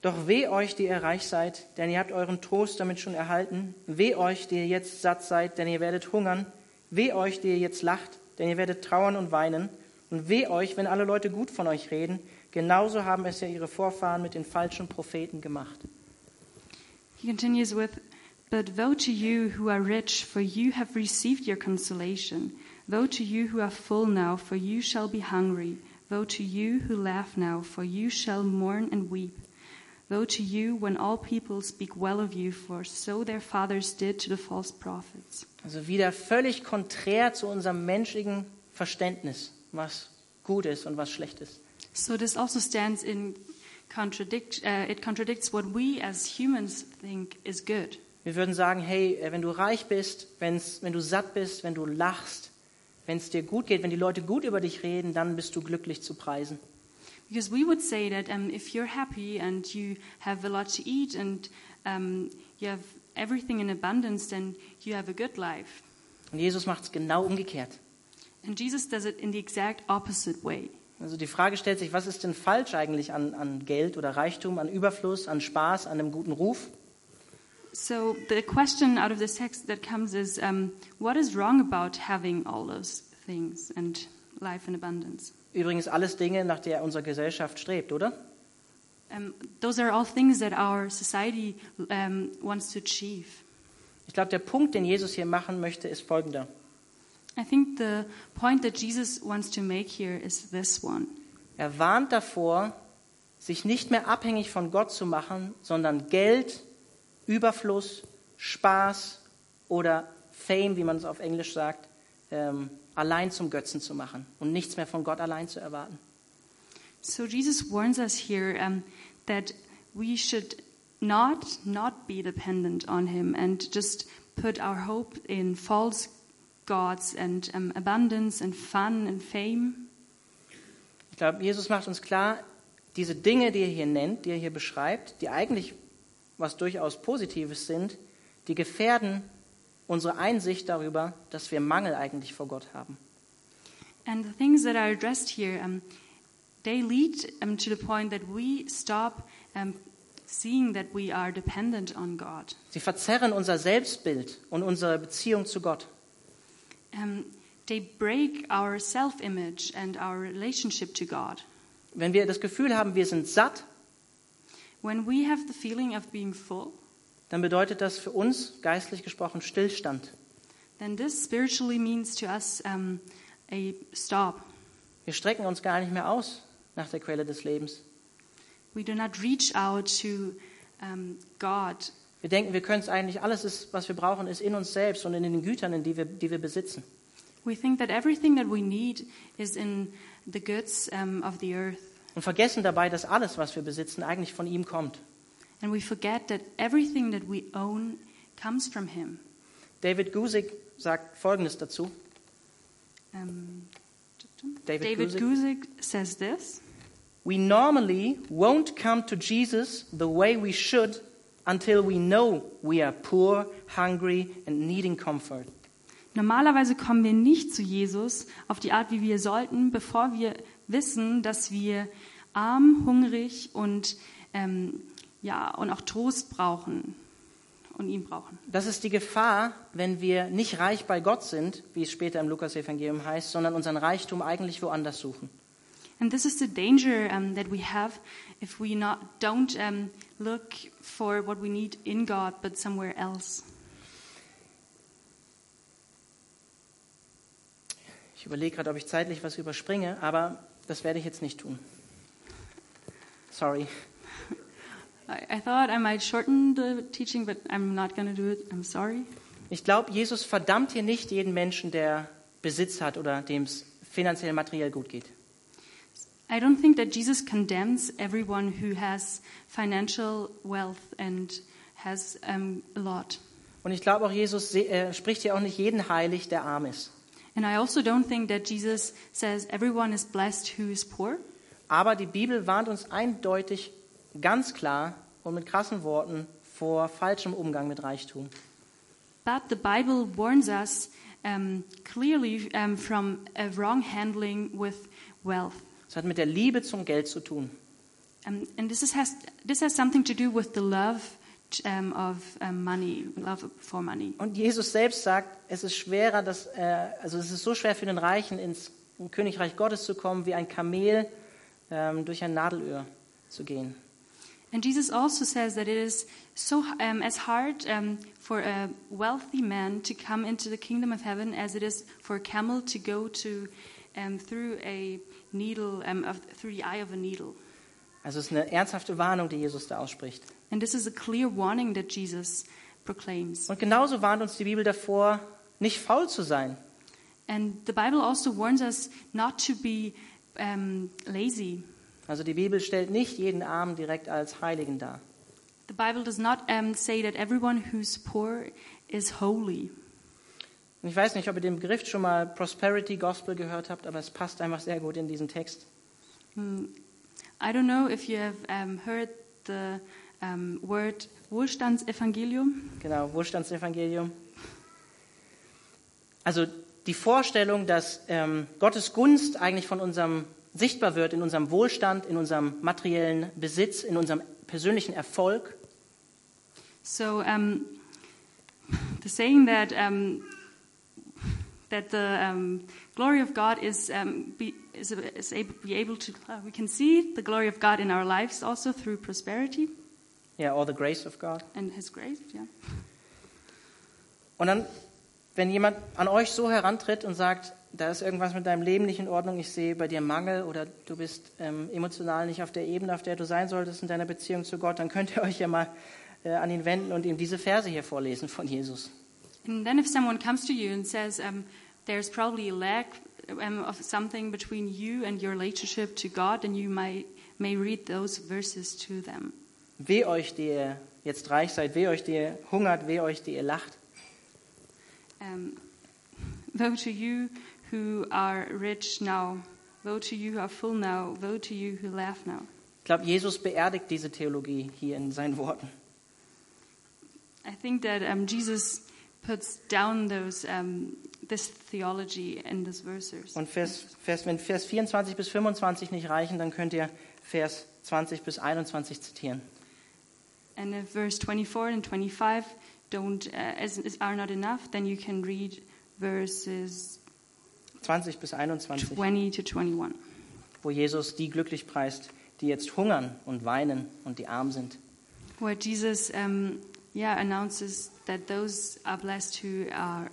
Doch weh euch, die ihr reich seid, denn ihr habt euren Trost damit schon erhalten. Weh euch, die ihr jetzt satt seid, denn ihr werdet hungern. Weh euch, die ihr jetzt lacht, denn ihr werdet trauern und weinen. Und weh euch, wenn alle Leute gut von euch reden. Genauso haben es ja ihre Vorfahren mit den falschen Propheten gemacht. He continues with, But woe to you who are rich, for you have received your consolation. Woe to you who are full now, for you shall be hungry. Woe to you who laugh now, for you shall mourn and weep. Woe to you when all people speak well of you, for so their fathers did to the false prophets. Also wieder völlig konträr zu unserem menschlichen Verständnis, was gut ist und was schlecht ist. So this also stands in contradict. Uh, it contradicts what we as humans think is good. Wir würden sagen, hey, äh, wenn du reich bist, wenn's, wenn du satt bist, wenn du lachst, wenn es dir gut geht, wenn die Leute gut über dich reden, dann bist du glücklich zu preisen. Because we would say that um, if you're happy and you have a lot to eat and um, you have everything in abundance, then you have a good life. Und Jesus macht es genau umgekehrt. And Jesus does it in the exact opposite way. Also die Frage stellt sich, was ist denn falsch eigentlich an, an Geld oder Reichtum, an Überfluss, an Spaß, an einem guten Ruf? So the question out of this text that comes is, um, what is wrong about having all those things and life in abundance? Übrigens alles Dinge, nach der unsere Gesellschaft strebt, oder? Um, those are all things that our society um, wants to achieve. Ich glaube, der Punkt, den Jesus hier machen möchte, ist folgender. I think the point that Jesus wants to make here is this one. Er warnt davor, sich nicht mehr abhängig von Gott zu machen, sondern Geld, Überfluss, Spaß oder Fame, wie man es auf Englisch sagt, ähm, allein zum Götzen zu machen und nichts mehr von Gott allein zu erwarten. So Jesus warns us here um, that we should not not be dependent on Him and just put our hope in false gods and um, abundance and fun and fame. Ich glaube, Jesus macht uns klar, diese Dinge, die er hier nennt, die er hier beschreibt, die eigentlich was durchaus Positives sind, die gefährden unsere Einsicht darüber, dass wir Mangel eigentlich vor Gott haben. And the things that are addressed here, um, they lead um, to the point that we stop um, seeing that we are dependent on God. Sie verzerren unser Selbstbild und unsere Beziehung zu Gott. Um, they break our self-image and our relationship to God. Wenn wir das Gefühl haben, wir sind satt, When we have the feeling of being full, dann bedeutet das für uns, geistlich gesprochen, Stillstand. then this spiritually means to us um, a stop. Wir strecken uns gar nicht mehr aus nach der Quelle des Lebens. We do not reach out to um, God. Wir denken, wir können es eigentlich, alles, ist, was wir brauchen, ist in uns selbst und in den Gütern, in die wir, die wir besitzen. We think that everything that we need is in the goods um, of the earth. Und vergessen dabei, dass alles, was wir besitzen, eigentlich von ihm kommt. And we forget that everything that we own comes from Him. David Guzik sagt Folgendes dazu. Um, David, David Guzik. Guzik says this We normally won't come to Jesus the way we should until we know we are poor, hungry, and needing comfort. Normalerweise kommen wir nicht zu Jesus auf die Art, wie wir sollten, bevor wir wissen, dass wir arm, hungrig und, ähm, ja, und auch Trost brauchen und ihn brauchen. Das ist die Gefahr, wenn wir nicht reich bei Gott sind, wie es später im Lukas-Evangelium heißt, sondern unseren Reichtum eigentlich woanders suchen. And this is the danger um, that we have if we not, don't um, look for what we need in God, but somewhere else. Ich überlege gerade, ob ich zeitlich was überspringe, aber das werde ich jetzt nicht tun. Sorry. I, I thought I might shorten the teaching, but I'm not going to do it. I'm sorry. Ich glaube, Jesus verdammt hier nicht jeden Menschen, der Besitz hat oder dem es finanziell materiell gut geht. I don't think that Jesus condemns everyone who has financial wealth and has um, a lot. Und ich glaube auch, Jesus äh, spricht hier auch nicht jeden heilig, der arm ist. And I also don't think that Jesus says everyone is blessed who is poor. Aber die Bibel warnt uns eindeutig, ganz klar und mit krassen Worten vor falschem Umgang mit Reichtum. But the Bible warns us um, clearly um, from a wrong handling with wealth. Es hat mit der Liebe zum Geld zu tun. Um, and this, is, has, this has something to do with the love um, of um, money, love for money. Und Jesus selbst sagt, es ist schwerer, dass, äh, also es ist so schwer für den Reichen ins Königreich Gottes zu kommen, wie ein Kamel ähm, durch ein Nadelöhr zu gehen. And Jesus also says that it is so um, as hard um, for a wealthy man to come into the kingdom of heaven as it is for a camel to go to um, through a needle um, of, through the eye of a needle. Also es ist eine ernsthafte Warnung, die Jesus da ausspricht. And this is a clear warning that Jesus proclaims. Und genauso warnt uns die Bibel davor, nicht faul zu sein. And the Bible also warns us not to be um, lazy. Also die Bibel stellt nicht jeden Armen direkt als Heiligen dar. The Bible does not um, say that everyone who's poor is holy. Und ich weiß nicht, ob ihr den Begriff schon mal Prosperity Gospel gehört habt, aber es passt einfach sehr gut in diesen Text. Mm, I don't know if you have um, heard the um, word Wohlstandsevangelium. Genau, Wohlstandsevangelium. Also die Vorstellung, dass ähm, Gottes Gunst eigentlich von unserem sichtbar wird in unserem Wohlstand, in unserem materiellen Besitz, in unserem persönlichen Erfolg. So um, the saying that um, that the um, glory of God is um, be, is, is able, be able to uh, we can see the glory of God in our lives also through prosperity Ja, or the grace of God. and His grace. Yeah. Und dann, wenn jemand an euch so herantritt und sagt, da ist irgendwas mit deinem Leben nicht in Ordnung, ich sehe bei dir Mangel oder du bist ähm, emotional nicht auf der Ebene, auf der du sein solltest in deiner Beziehung zu Gott, dann könnt ihr euch ja mal äh, an ihn wenden und ihm diese Verse hier vorlesen von Jesus. And then if someone comes to you and says um, there's probably a lack um, of something between you and your relationship to God, then you might may read those verses to them. Weh euch, die ihr jetzt reich seid, weh euch, die ihr hungert, weh euch, die ihr lacht. Um, *laughs* woe to you who are rich now. Woe to you who are full now. Woe to you who laugh now. Ich glaube, Jesus beerdigt diese Theologie hier in seinen Worten. I think that um, Jesus puts down those um, this theology in these verses. Und Vers, Vers, wenn Vers 24 bis 25 nicht reichen, dann könnt ihr Vers 20 bis 21 zitieren. And if verse 24 and 25 don't uh, is, are not enough, then you can read verses 20 bis 21, 20 to 21. wo Jesus die glücklich preist, die jetzt hungern und weinen und die arm sind. Where Jesus, um, yeah, announces that those are blessed who are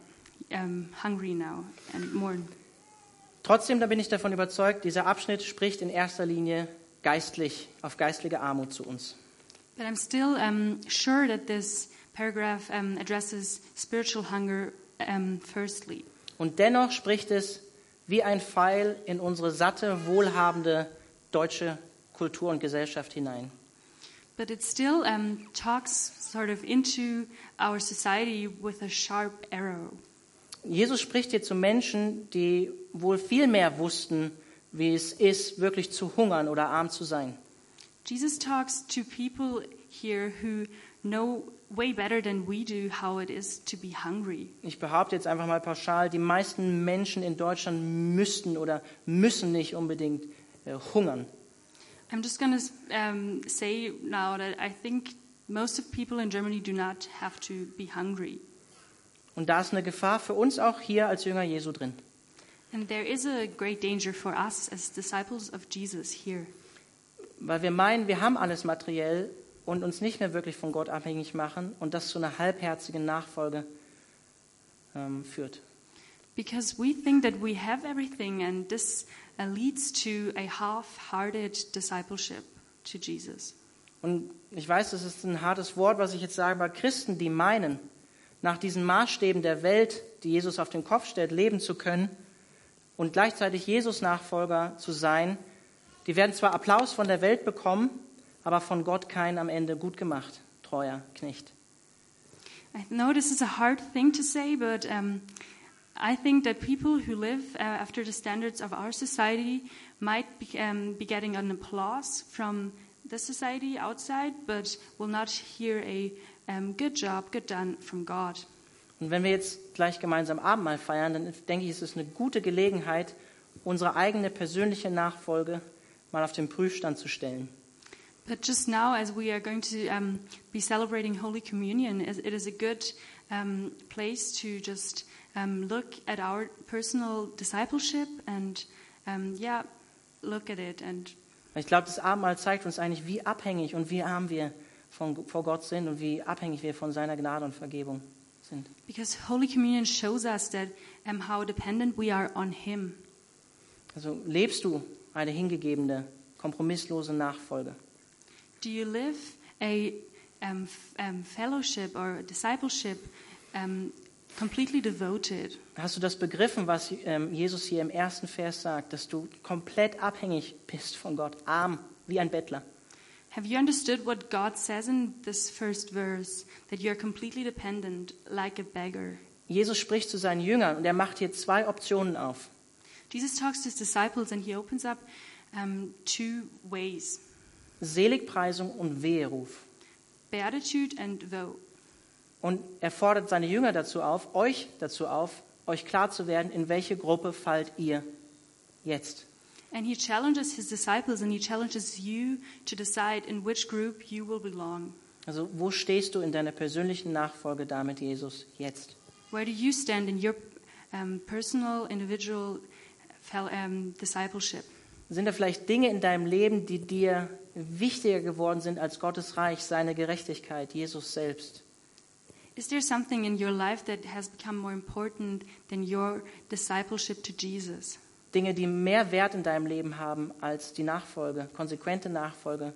um, hungry now and mourn. Trotzdem, da bin ich davon überzeugt, dieser Abschnitt spricht in erster Linie geistlich, auf geistliche Armut zu uns. But I'm still um, sure that this paragraph um, addresses spiritual hunger um, firstly. Und dennoch spricht es wie ein Pfeil in unsere satte, wohlhabende deutsche Kultur und Gesellschaft hinein. But it still um, talks sort of into our society with a sharp arrow. Jesus spricht hier zu Menschen, die wohl viel mehr wussten, wie es ist, wirklich zu hungern oder arm zu sein. Jesus talks to people here who know way better than we do how it is to be hungry. Ich behaupte jetzt einfach mal pauschal, die meisten Menschen in Deutschland müssten oder müssen nicht unbedingt äh, hungern. I'm just going to um, say now that I think most of people in Germany do not have to be hungry. Und da ist eine Gefahr für uns auch hier als Jünger Jesu drin. And there is a great danger for us as disciples of Jesus here. Weil wir meinen, wir haben alles materiell und uns nicht mehr wirklich von Gott abhängig machen und das zu einer halbherzigen Nachfolge ähm, führt. Because we think that we have everything, and this uh, leads to a half hearted discipleship to Jesus. Und ich weiß, das ist ein hartes Wort, was ich jetzt sage, aber Christen, die meinen, nach diesen Maßstäben der Welt, die Jesus auf den Kopf stellt, leben zu können und gleichzeitig Jesus-Nachfolger zu sein, die werden zwar Applaus von der Welt bekommen, aber von Gott keinen am Ende gut gemacht, treuer Knecht. I know this is a hard thing to say, but um, I think that people who live uh, after the standards of our society might be, um, be getting an applause from the society outside, but will not hear a um, good job, good done from God. Und wenn wir jetzt gleich gemeinsam Abendmahl feiern, dann denke ich, ist es eine gute Gelegenheit, unsere eigene persönliche Nachfolge mal auf den Prüfstand zu stellen. But just now, as we are going to um, be celebrating Holy Communion, it it is a good um, place to just um, look at our personal discipleship and, um, yeah, look at it. And Ich glaube, das Abendmahl zeigt uns eigentlich, wie abhängig und wie arm wir von, vor Gott sind und wie abhängig wir von seiner Gnade und Vergebung sind. because Holy Communion shows us that um, how dependent we are on Him. Also lebst du eine hingegebene, kompromisslose Nachfolge? Do you live a um, um, fellowship or discipleship um, completely devoted? Hast du das begriffen, was ähm, Jesus hier im ersten Vers sagt, dass du komplett abhängig bist von Gott, arm wie ein Bettler? Have you understood what God says in this first verse? That you're completely dependent, like a beggar. Jesus spricht zu seinen Jüngern und er macht hier zwei Optionen auf. Jesus talks to his disciples and he opens up two ways Seligpreisung und Weheruf. beatitude and woe. Und er fordert seine Jünger dazu auf, euch dazu auf, euch klar zu werden, in welche Gruppe fallt ihr jetzt. And he challenges his disciples and he challenges you to decide in which group you will belong. Also wo stehst du in deiner persönlichen Nachfolge da mit Jesus jetzt? Where do you stand in your um, personal, individual um, discipleship? Sind da vielleicht Dinge in deinem Leben, die dir wichtiger geworden sind als Gottes Reich, seine Gerechtigkeit, Jesus selbst? Is there something in your life that has become more important than your discipleship to Jesus? Dinge, die mehr Wert in deinem Leben haben als die Nachfolge, konsequente Nachfolge.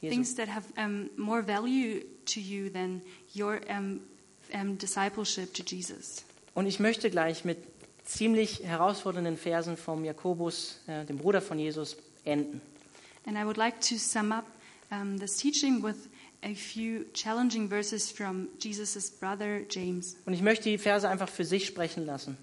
Jesu. Things that have um, more value to you than your um, um, discipleship to Jesus. Und ich möchte gleich mit ziemlich herausfordernden Versen vom Jakobus, äh, dem Bruder von Jesus, enden. And I would like to sum up um, this teaching with a few challenging verses from Jesus' brother James. Und ich möchte die Verse einfach für sich sprechen lassen.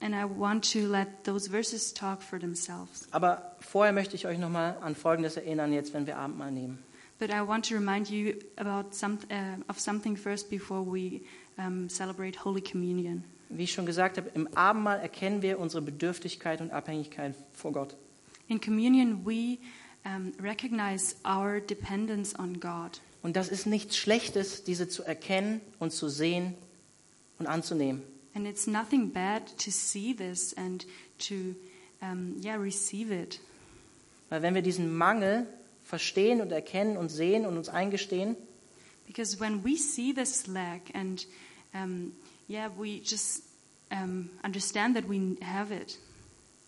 And I want to let those verses talk for themselves. Aber vorher möchte ich euch nochmal an Folgendes erinnern, jetzt, wenn wir Abendmahl nehmen. But I want to remind you about some, uh, of something first before we um, celebrate Holy Communion. Wie ich schon gesagt habe, im Abendmahl erkennen wir unsere Bedürftigkeit und Abhängigkeit vor Gott. In communion, we um, recognize our dependence on God. Und das ist nichts Schlechtes, diese zu erkennen und zu sehen und anzunehmen. And it's nothing bad to see this and to, um, yeah, receive it. Weil wenn wir diesen Mangel verstehen und erkennen und sehen und uns eingestehen, Because when we see this lack and, um, yeah, we just um, understand that we have it,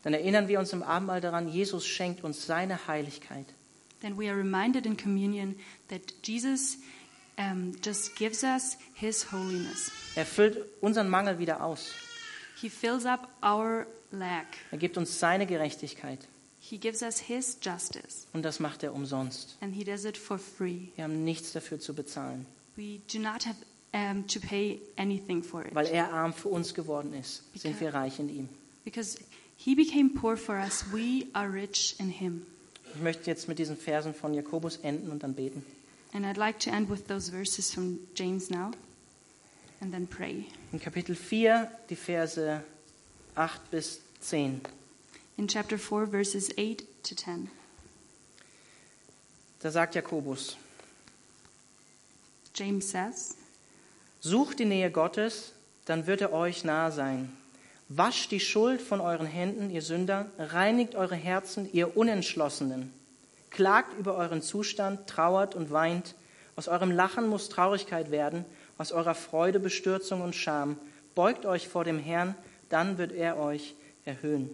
dann erinnern wir uns im Abendmahl daran, Jesus schenkt uns seine Heiligkeit. then we are reminded in communion that Jesus um, just gives us his holiness. Er füllt unseren Mangel wieder aus. He fills up our lack. Er gibt uns seine Gerechtigkeit. He gives us his justice. Und das macht er umsonst. And he does it for free. Wir haben nichts dafür zu bezahlen, We do not have um, to pay anything for it. weil er arm für uns geworden ist. Sind wir reich in ihm. Because he became poor for us, we are rich in him. Ich möchte jetzt mit diesen Versen von Jakobus enden und dann beten. And I'd like to end with those verses from James now and then pray. In Kapitel 4, die Verse 8 bis 10. In chapter 4, verses 8 to 10. Da sagt Jakobus, James says, Sucht die Nähe Gottes, dann wird er euch nahe sein. Wascht die Schuld von euren Händen, ihr Sünder, reinigt eure Herzen, ihr Unentschlossenen. Klagt über euren Zustand, trauert und weint. Aus eurem Lachen muss Traurigkeit werden, aus eurer Freude Bestürzung und Scham. Beugt euch vor dem Herrn, dann wird er euch erhöhen.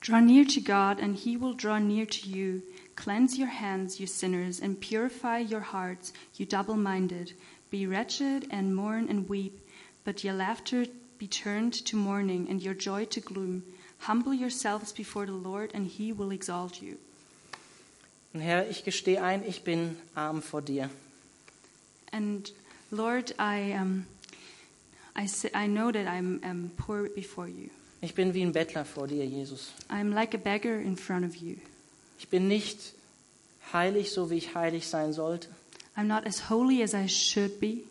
Draw near to God, and he will draw near to you. Cleanse your hands, you sinners, and purify your hearts, you double minded. Be wretched and mourn and weep, but your laughter be turned to mourning, and your joy to gloom. Humble yourselves before the Lord, and he will exalt you. Und Herr, ich gestehe ein, ich bin arm vor dir. And Lord, I, um, I, say, I know that I'm um, poor before you. Ich bin wie ein Bettler vor dir, Jesus. I'm like a beggar in front of you. Ich bin nicht heilig, so wie ich heilig sein sollte. I'm not as holy as I should be,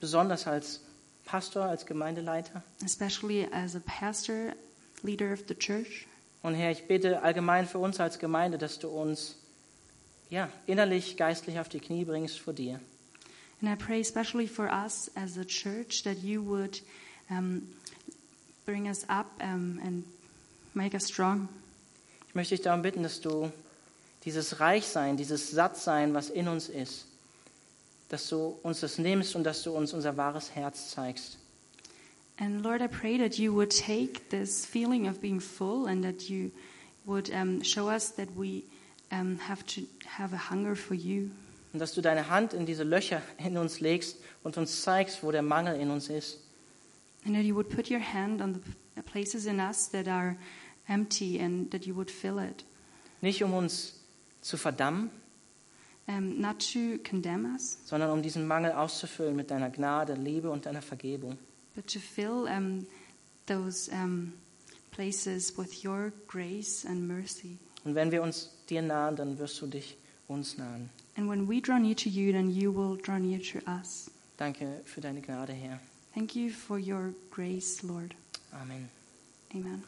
besonders als Pastor, als Gemeindeleiter. especially as a pastor, leader of the church. Und Herr, ich bitte allgemein für uns als Gemeinde, dass du uns ja, innerlich, geistlich auf die Knie bringst vor dir. And I pray especially for us as a church that you would um, bring us up um, and make us strong. Ich möchte dich darum bitten, dass du dieses Reichsein, dieses Sattsein, was in uns ist, dass du uns das nimmst und dass du uns unser wahres Herz zeigst. And Lord, I pray that you would take this feeling of being full and that you would um, show us that we um, have to have a hunger for you. Und dass du deine Hand in diese Löcher in uns legst und uns zeigst, wo der Mangel in uns ist. And that you would put your hand on the places in us that are empty and that you would fill it. Nicht um uns zu verdammen, Um, not to condemn us, sondern um diesen Mangel auszufüllen mit deiner Gnade, Liebe und deiner Vergebung. but to fill um, those um, places with your grace and mercy. Und wenn wir uns dir nahen, dann wirst du dich uns nahen. And when we draw near to you, then you will draw near to us. Danke für deine Gnade, Herr. Thank you for your grace, Lord. Amen. Amen.